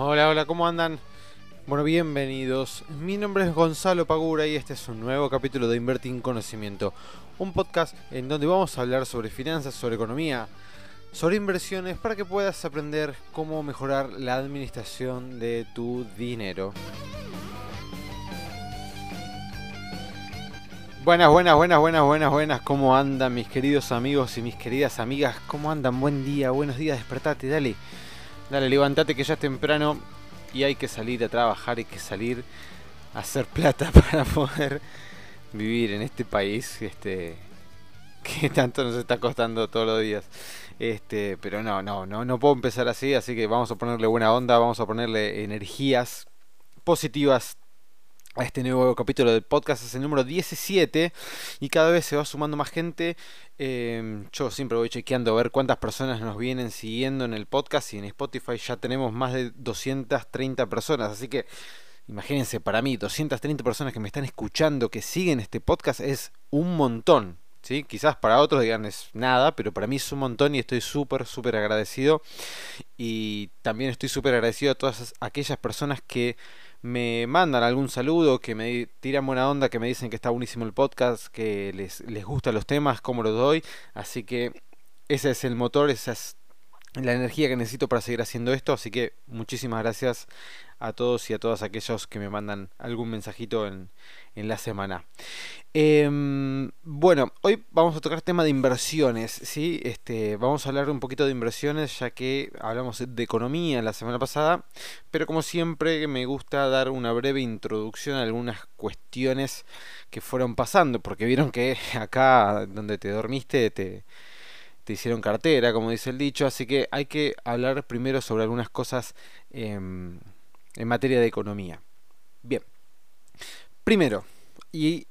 Hola, hola, ¿cómo andan? Bueno, bienvenidos. Mi nombre es Gonzalo Pagura y este es un nuevo capítulo de Invertir en Conocimiento, un podcast en donde vamos a hablar sobre finanzas, sobre economía, sobre inversiones para que puedas aprender cómo mejorar la administración de tu dinero. Buenas, buenas, buenas, buenas, buenas, buenas. ¿Cómo andan mis queridos amigos y mis queridas amigas? ¿Cómo andan? Buen día, buenos días, despertate, dale. Dale, levántate que ya es temprano y hay que salir a trabajar, hay que salir a hacer plata para poder vivir en este país este que tanto nos está costando todos los días. Este, pero no, no, no, no puedo empezar así, así que vamos a ponerle buena onda, vamos a ponerle energías positivas este nuevo capítulo del podcast. Es el número 17 y cada vez se va sumando más gente. Em, yo siempre voy chequeando a ver cuántas personas nos vienen siguiendo en el podcast y en Spotify ya tenemos más de 230 personas. Así que imagínense, para mí 230 personas que me están escuchando, que siguen este podcast, es un montón. ¿Sí? Quizás para otros digan es nada, pero para mí es un montón y estoy súper, súper agradecido. Y también estoy súper agradecido a todas aquellas personas que me mandan algún saludo, que me tiran buena onda, que me dicen que está buenísimo el podcast, que les, les gustan los temas, cómo lo doy. Así que ese es el motor, esa es la energía que necesito para seguir haciendo esto. Así que muchísimas gracias a todos y a todas aquellos que me mandan algún mensajito en, en la semana. Em, bueno, hoy vamos a tocar tema de inversiones, ¿sí? Este, vamos a hablar un poquito de inversiones ya que hablamos de economía la semana pasada, pero como siempre me gusta dar una breve introducción a algunas cuestiones que fueron pasando, porque vieron que acá donde te dormiste te, te hicieron cartera, como dice el dicho, así que hay que hablar primero sobre algunas cosas em, en materia de economía. Bien, primero, y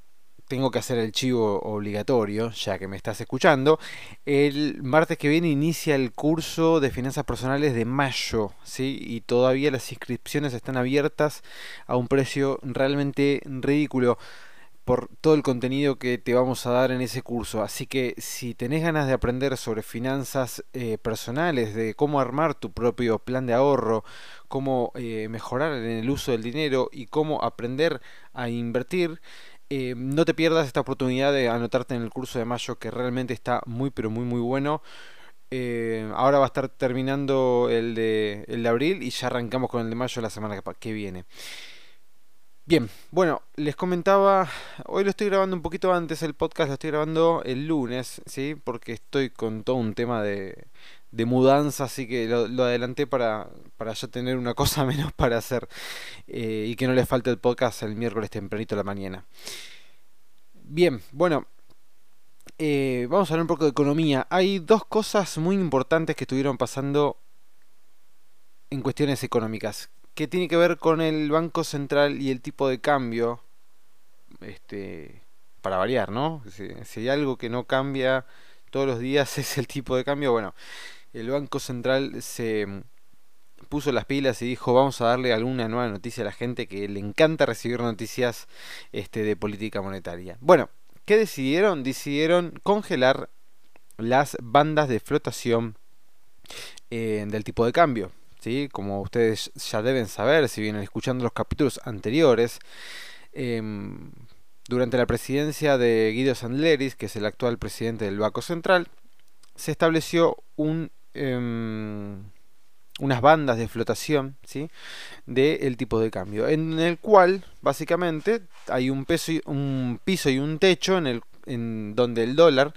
tengo que hacer el chivo obligatorio, ya que me estás escuchando. El martes que viene inicia el curso de finanzas personales de mayo, ¿sí? Y todavía las inscripciones están abiertas a un precio realmente ridículo por todo el contenido que te vamos a dar en ese curso. Así que si tenés ganas de aprender sobre finanzas eh, personales, de cómo armar tu propio plan de ahorro, cómo eh, mejorar en el uso del dinero y cómo aprender a invertir, eh, no te pierdas esta oportunidad de anotarte en el curso de mayo que realmente está muy pero muy muy bueno. Eh, ahora va a estar terminando el de, el de abril y ya arrancamos con el de mayo la semana que viene. Bien, bueno, les comentaba, hoy lo estoy grabando un poquito antes, el podcast lo estoy grabando el lunes, ¿sí? Porque estoy con todo un tema de, mudanza, así que lo, adelanté para, para ya tener una cosa menos para hacer eh, y que no le falte el podcast el miércoles tempranito de la mañana. Bien, bueno, eh, vamos a hablar un poco de economía. Hay dos cosas muy importantes que estuvieron pasando en cuestiones económicas que tiene que ver con el Banco Central y el tipo de cambio. Este, para variar, ¿no? Si, hay algo que no cambia todos los días es el tipo de cambio. Bueno, el Banco Central se puso las pilas y dijo vamos a darle alguna nueva noticia a la gente que le encanta recibir noticias este, de política monetaria. Bueno, ¿qué decidieron? Decidieron congelar las bandas de flotación eh, del tipo de cambio. Como ustedes ya deben saber, si vienen escuchando los capítulos anteriores, em, durante la presidencia de Guido Sandleris, que es el actual presidente del Banco Central, se estableció em, unas bandas de flotación ¿sí? del tipo de cambio, en el cual básicamente hay un, piso y un techo en, el, donde el dólar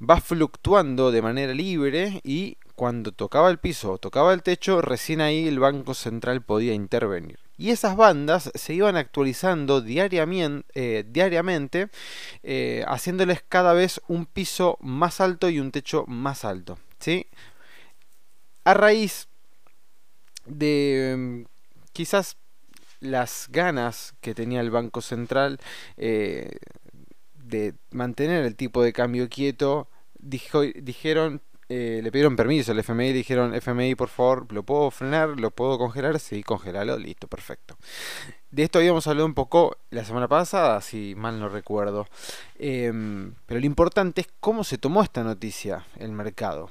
va fluctuando de manera libre y cuando tocaba el piso o tocaba el techo, recién ahí el Banco Central podía intervenir. Y esas bandas se iban actualizando diariamente, eh, diariamente eh, haciéndoles cada vez un piso más alto y un techo más alto. ¿sí? A raíz de mm, quizás las ganas que tenía el Banco Central eh, de mantener el tipo de cambio quieto, dijeron eh, le pidieron permiso al FMI, dijeron, FMI, por favor, ¿lo puedo frenar? ¿Lo puedo congelar? Sí, congelalo, listo, perfecto. De esto habíamos hablado un poco la semana pasada, si mal no recuerdo. Em, pero lo importante es cómo se tomó esta noticia el mercado.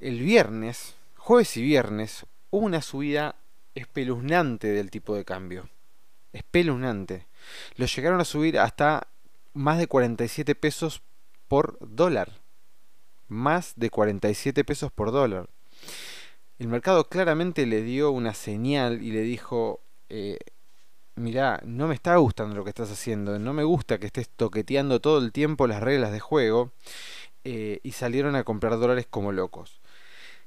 El viernes, jueves y viernes, hubo una subida espeluznante del tipo de cambio. Espeluznante. Lo llegaron a subir hasta más de 47 pesos por dólar. Más de 47 pesos por dólar. El mercado claramente le dio una señal y le dijo, eh, mirá, no me está gustando lo que estás haciendo, no me gusta que estés toqueteando todo el tiempo las reglas de juego, eh, y salieron a comprar dólares como locos.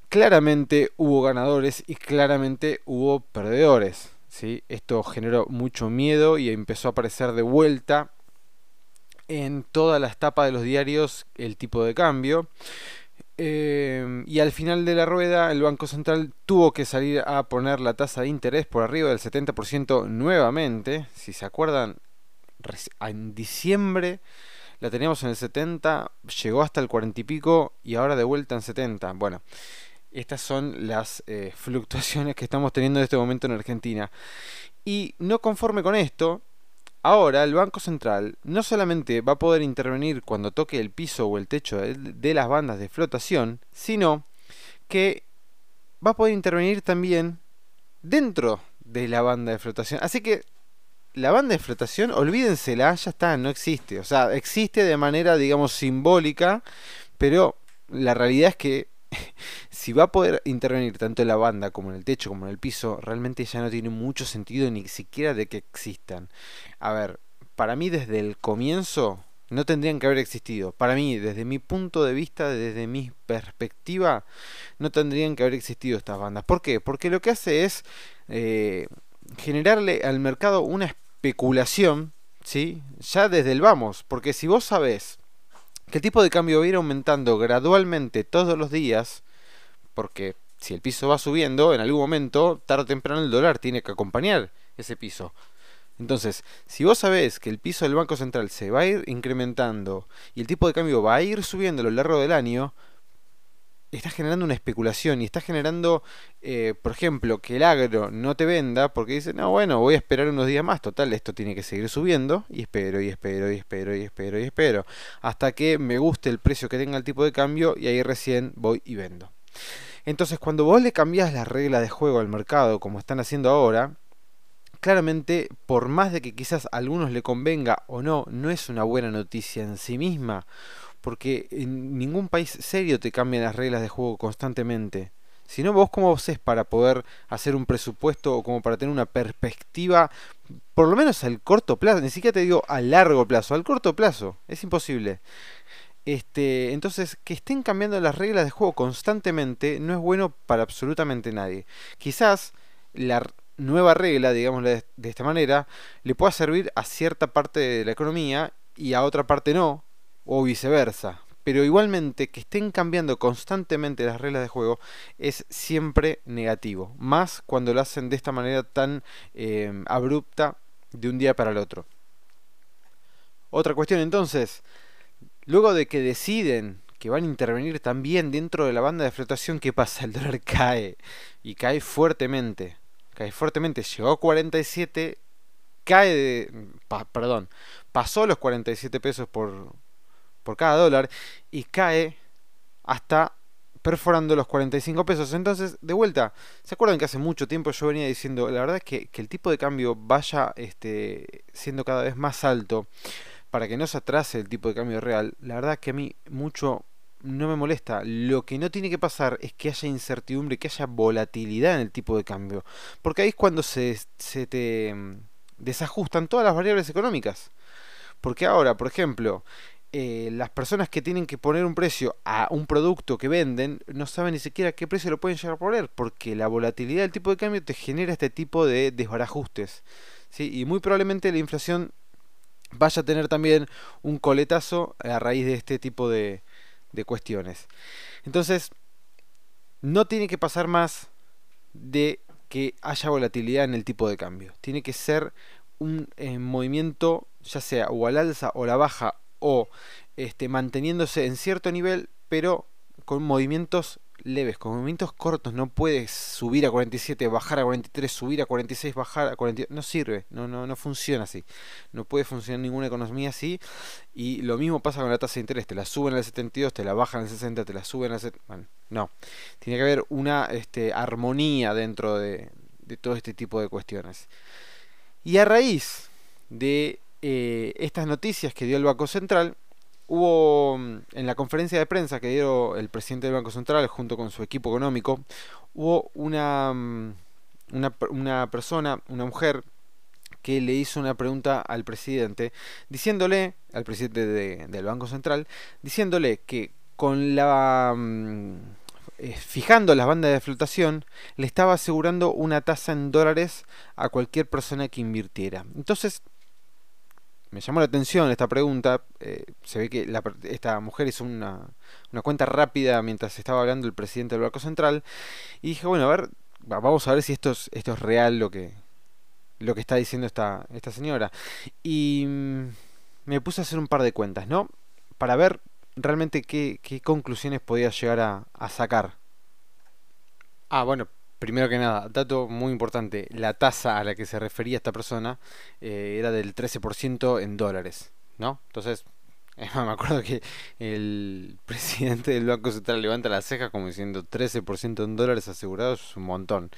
Claramente hubo ganadores y claramente hubo perdedores. ¿sí? Esto generó mucho miedo y empezó a aparecer de vuelta en todas las tapas de los diarios el tipo de cambio. Eh, y al final de la rueda el Banco Central tuvo que salir a poner la tasa de interés por arriba del 70% nuevamente. Si se acuerdan, en diciembre la teníamos en el 70, llegó hasta el 40 y pico y ahora de vuelta en 70. Bueno, estas son las eh, fluctuaciones que estamos teniendo en este momento en Argentina. Y no conforme con esto, Ahora el Banco Central no solamente va a poder intervenir cuando toque el piso o el techo de, las bandas de flotación, sino que va a poder intervenir también dentro de la banda de flotación. Así que la banda de flotación, olvídensela, ya está, no existe. O sea, existe de manera, digamos, simbólica, pero la realidad es que si va a poder intervenir tanto en la banda como en el techo como en el piso, realmente ya no tiene mucho sentido ni siquiera de que existan. A ver, para mí desde el comienzo no tendrían que haber existido. Para mí, desde mi punto de vista, desde mi perspectiva, no tendrían que haber existido estas bandas. ¿Por qué? Porque lo que hace es eh, generarle al mercado una especulación, ¿sí? Ya desde el vamos. Porque si vos sabés que el tipo de cambio va a ir aumentando gradualmente todos los días, porque si el piso va subiendo, en algún momento, tarde o temprano el dólar tiene que acompañar ese piso. Entonces, si vos sabés que el piso del Banco Central se va a ir incrementando y el tipo de cambio va a ir subiendo a lo largo del año, está generando una especulación y está generando, eh, por ejemplo, que el agro no te venda porque dice, no, bueno, voy a esperar unos días más, total, esto tiene que seguir subiendo y espero y espero y espero y espero y espero hasta que me guste el precio que tenga el tipo de cambio y ahí recién voy y vendo. Entonces, cuando vos le cambias la regla de juego al mercado como están haciendo ahora, claramente, por más de que quizás a algunos le convenga o no, no es una buena noticia en sí misma porque en ningún país serio te cambian las reglas de juego constantemente. Si no, vos cómo haces para poder hacer un presupuesto o como para tener una perspectiva, por lo menos al corto plazo, ni siquiera te digo a largo plazo, al corto plazo, es imposible. Este, entonces, que estén cambiando las reglas de juego constantemente no es bueno para absolutamente nadie. Quizás la nueva regla, digamos de esta manera, le pueda servir a cierta parte de la economía y a otra parte no, o viceversa. Pero igualmente que estén cambiando constantemente las reglas de juego es siempre negativo. Más cuando lo hacen de esta manera tan eh, abrupta de un día para el otro. Otra cuestión entonces, luego de que deciden que van a intervenir también dentro de la banda de flotación, ¿qué pasa? El dólar cae y cae fuertemente. Cae fuertemente, llegó a 47, cae de... perdón, pasó los 47 pesos por, por cada dólar y cae hasta perforando los 45 pesos. Entonces, de vuelta, ¿se acuerdan que hace mucho tiempo yo venía diciendo, la verdad es que, que el tipo de cambio vaya este, siendo cada vez más alto para que no se atrase el tipo de cambio real? La verdad es que a mí mucho no me molesta. Lo que no tiene que pasar es que haya incertidumbre, que haya volatilidad en el tipo de cambio. Porque ahí es cuando se, se te mm, desajustan todas las variables económicas. Porque ahora, por ejemplo, eh, las personas que tienen que poner un precio a un producto que venden no saben ni siquiera qué precio lo pueden llegar a poner porque la volatilidad del tipo de cambio te genera este tipo de desbarajustes ¿sí? y muy probablemente la inflación vaya a tener también un coletazo a raíz de este tipo de, de cuestiones entonces no tiene que pasar más de que haya volatilidad en el tipo de cambio tiene que ser un eh, movimiento ya sea o al alza o la baja o este, manteniéndose en cierto nivel, pero con movimientos leves, con movimientos cortos, no puedes subir a 47, bajar a 43, subir a 46, bajar a 42. No sirve, no, no, no funciona así. No puede funcionar ninguna economía así. Y lo mismo pasa con la tasa de interés. Te la suben al 72, te la bajan al 60, te la suben al 70. Bueno, no. Tiene que haber una este, armonía dentro de, de todo este tipo de cuestiones. Y a raíz de eh, estas noticias que dio el Banco Central, hubo mm, en la conferencia de prensa que dio el presidente del Banco Central junto con su equipo económico, hubo una, mm, una, persona, una mujer, que le hizo una pregunta al presidente, diciéndole, al presidente del Banco Central, diciéndole que con la... Mm, eh, fijando las bandas de flotación, le estaba asegurando una tasa en dólares a cualquier persona que invirtiera. Entonces, me llamó la atención esta pregunta. Eh, se ve que esta mujer hizo una, una, cuenta rápida mientras estaba hablando el presidente del Banco Central. Y dije, bueno, a ver, vamos a ver si esto es, esto es real lo que, lo que está diciendo esta, esta señora. Y mm, me puse a hacer un par de cuentas, ¿no? Para ver realmente qué, qué conclusiones podía llegar a, a sacar. Ah, bueno, Primero que nada, dato muy importante, la tasa a la que se refería esta persona eh, era del 13% en dólares, ¿no? Entonces, me acuerdo que el presidente del Banco Central levanta la ceja como diciendo 13% en dólares asegurados es un montón.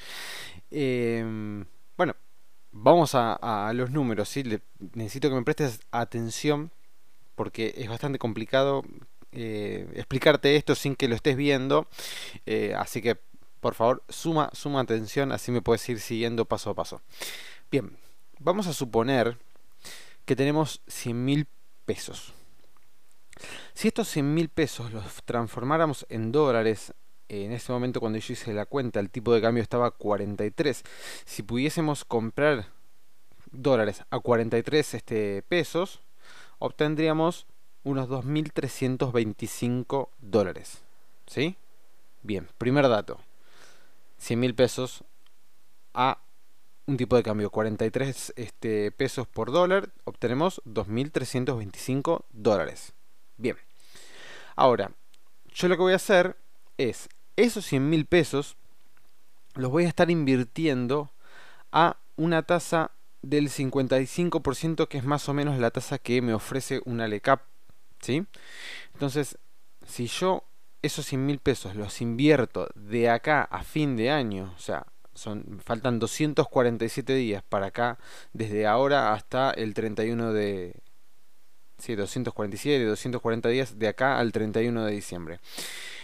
Em, bueno, vamos a, los números, ¿sí? necesito que me prestes atención porque es bastante complicado eh, explicarte esto sin que lo estés viendo, eh, así que por favor, suma, suma atención, así me puedes ir siguiendo paso a paso. Bien, vamos a suponer que tenemos 100 mil pesos. Si estos 100 mil pesos los transformáramos en dólares, en ese momento cuando yo hice la cuenta el tipo de cambio estaba 43. Si pudiésemos comprar dólares a 43 este, pesos, obtendríamos unos 2.325 dólares. ¿Sí? Bien, primer dato. 100 mil pesos a un tipo de cambio 43 este, pesos por dólar, obtenemos 2.325 dólares. Bien. Ahora, yo lo que voy a hacer es, esos 100 mil pesos los voy a estar invirtiendo a una tasa del 55% que es más o menos la tasa que me ofrece una LECAP. ¿sí? Entonces, si yo esos 100 mil pesos los invierto de acá a fin de año, o sea, son, faltan 247 días para acá, desde ahora hasta el 31 de... Sí, 247, 240 días de acá al 31 de diciembre.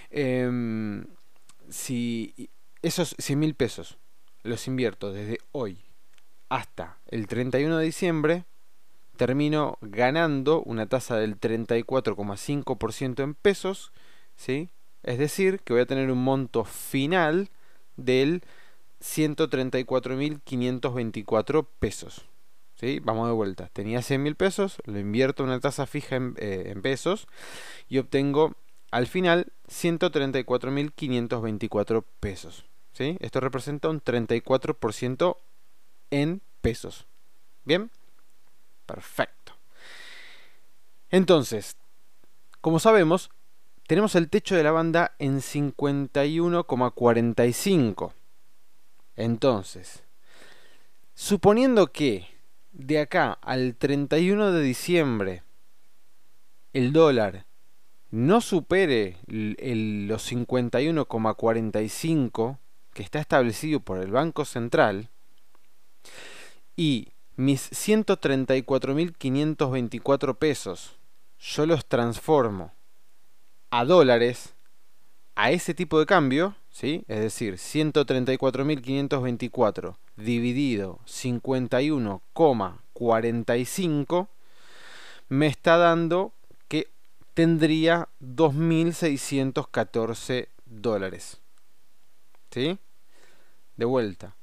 Em, si esos 100 mil pesos los invierto desde hoy hasta el 31 de diciembre, termino ganando una tasa del 34,5% en pesos ¿sí? Es decir, que voy a tener un monto final del 134.524 pesos. ¿Sí? Vamos de vuelta. Tenía 100.000 pesos, lo invierto en una tasa fija en, eh, en pesos y obtengo al final 134.524 pesos. ¿Sí? Esto representa un 34% en pesos. ¿Bien? Perfecto. Entonces, como sabemos, tenemos el techo de la banda en 51,45. Entonces, suponiendo que de acá al 31 de diciembre el dólar no supere los 51,45 que está establecido por el Banco Central y mis 134.524 pesos yo los transformo a dólares a ese tipo de cambio, ¿sí? es decir, 134.524 dividido 51,45, me está dando que tendría 2.614 dólares. ¿Sí? De vuelta.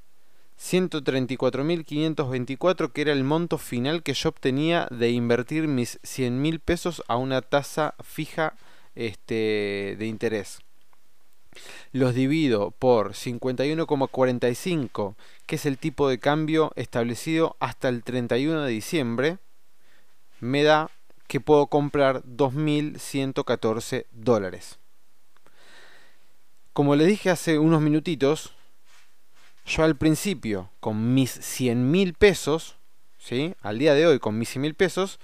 134.524 que era el monto final que yo obtenía de invertir mis 100.000 pesos a una tasa fija este, de interés. Los divido por 51,45, que es el tipo de cambio establecido hasta el 31 de diciembre, me da que puedo comprar 2.114 dólares. Como les dije hace unos minutitos, yo al principio con mis 100 mil pesos, ¿sí? al día de hoy con mis 100 mil pesos,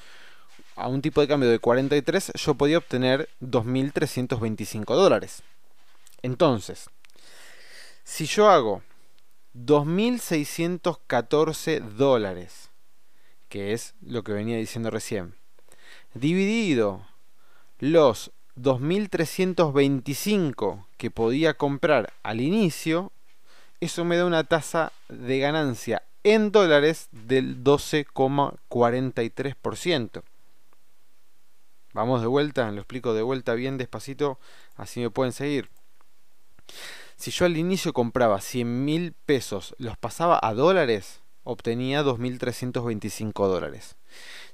a un tipo de cambio de 43, yo podía obtener 2.325 dólares. Entonces, si yo hago 2.614 dólares, que es lo que venía diciendo recién, dividido los 2.325 que podía comprar al inicio, eso me da una tasa de ganancia en dólares del 12,43%. Vamos de vuelta, lo explico de vuelta bien despacito, así me pueden seguir. Si yo al inicio compraba 100 mil pesos, los pasaba a dólares, obtenía 2.325 dólares.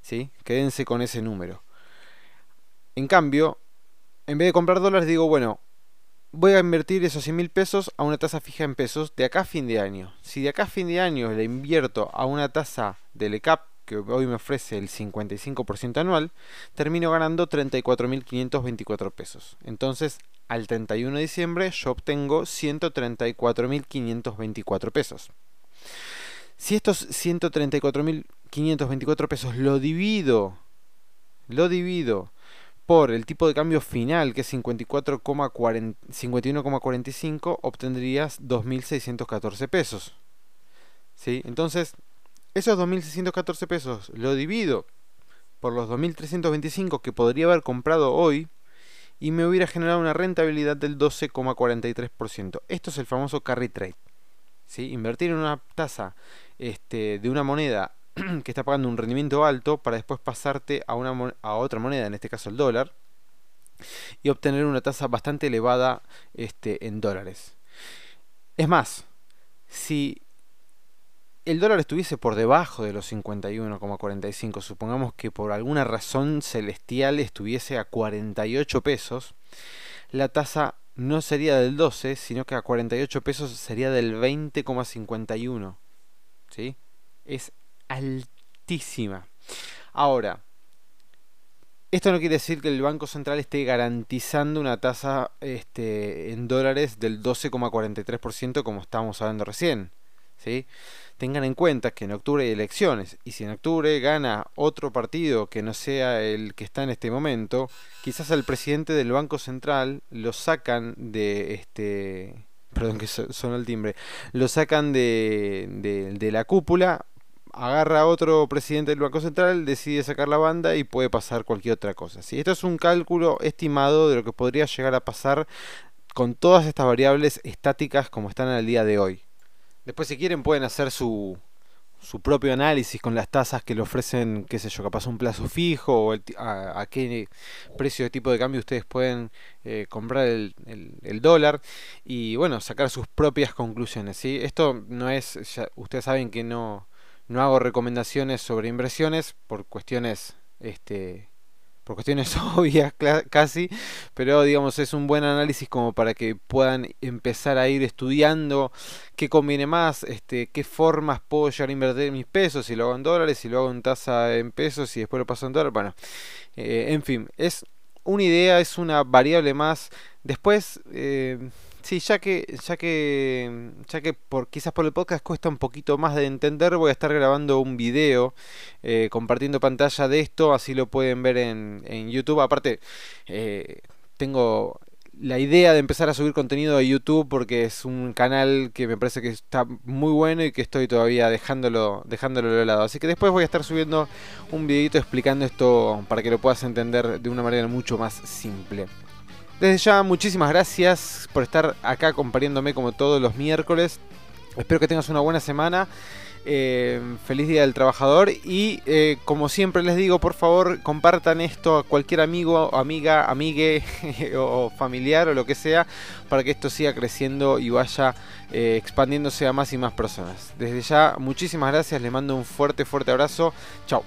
¿Sí? Quédense con ese número. En cambio, en vez de comprar dólares, digo, bueno, voy a invertir esos 100 mil pesos a una tasa fija en pesos de acá a fin de año. Si de acá a fin de año le invierto a una tasa del ECAP que hoy me ofrece el 55% anual, termino ganando 34.524 pesos. Entonces, al 31 de diciembre yo obtengo 134.524 pesos. Si estos 134.524 pesos lo divido, lo divido por el tipo de cambio final, que es 51,45, obtendrías 2.614 pesos. ¿Sí? Entonces, esos 2.614 pesos lo divido por los 2.325 que podría haber comprado hoy y me hubiera generado una rentabilidad del 12,43%. Esto es el famoso carry trade. Invertir en una tasa este, de una moneda que está pagando un rendimiento alto para después pasarte a, una, a otra moneda, en este caso el dólar, y obtener una tasa bastante elevada este, en dólares. Es más, si el dólar estuviese por debajo de los 51,45, supongamos que por alguna razón celestial estuviese a 48 pesos, la tasa no sería del 12, sino que a 48 pesos sería del 20,51. ¿Sí? Es altísima. Ahora, esto no quiere decir que el Banco Central esté garantizando una tasa este, en dólares del 12,43% como estábamos hablando recién. ¿Sí? tengan en cuenta que en octubre hay elecciones y si en octubre gana otro partido que no sea el que está en este momento, quizás al presidente del Banco Central lo sacan de este perdón que sonó el timbre, lo sacan de, de, la cúpula, agarra a otro presidente del Banco Central, decide sacar la banda y puede pasar cualquier otra cosa. Esto es un cálculo estimado de lo que podría llegar a pasar con todas estas variables estáticas como están al día de hoy. Después si quieren pueden hacer su, su propio análisis con las tasas que le ofrecen, qué sé yo, capaz un plazo fijo o a, qué precio de tipo de cambio ustedes pueden eh, comprar el, el, dólar y bueno, sacar sus propias conclusiones. ¿sí? Esto no es, ustedes saben que no, no hago recomendaciones sobre inversiones por cuestiones este, por cuestiones obvias casi, pero digamos es un buen análisis como para que puedan empezar a ir estudiando qué conviene más, este, qué formas puedo llegar a invertir mis pesos, si lo hago en dólares, si lo hago en tasa en pesos y después lo paso en dólares, bueno, eh, en fin, es una idea, es una variable más. Después, eh, Sí, ya que, ya que, ya que por, quizás por el podcast cuesta un poquito más de entender, voy a estar grabando un video eh, compartiendo pantalla de esto, así lo pueden ver en, en YouTube. Aparte, eh, tengo la idea de empezar a subir contenido a YouTube porque es un canal que me parece que está muy bueno y que estoy todavía dejándolo, dejándolo de lado. Así que después voy a estar subiendo un videito explicando esto para que lo puedas entender de una manera mucho más simple. Desde ya, muchísimas gracias por estar acá acompañándome como todos los miércoles. Espero que tengas una buena semana. Eh, feliz Día del Trabajador y eh, como siempre les digo, por favor compartan esto a cualquier amigo, amiga, amigue o familiar o lo que sea para que esto siga creciendo y vaya eh, expandiéndose a más y más personas. Desde ya, muchísimas gracias, les mando un fuerte, fuerte abrazo. Chao.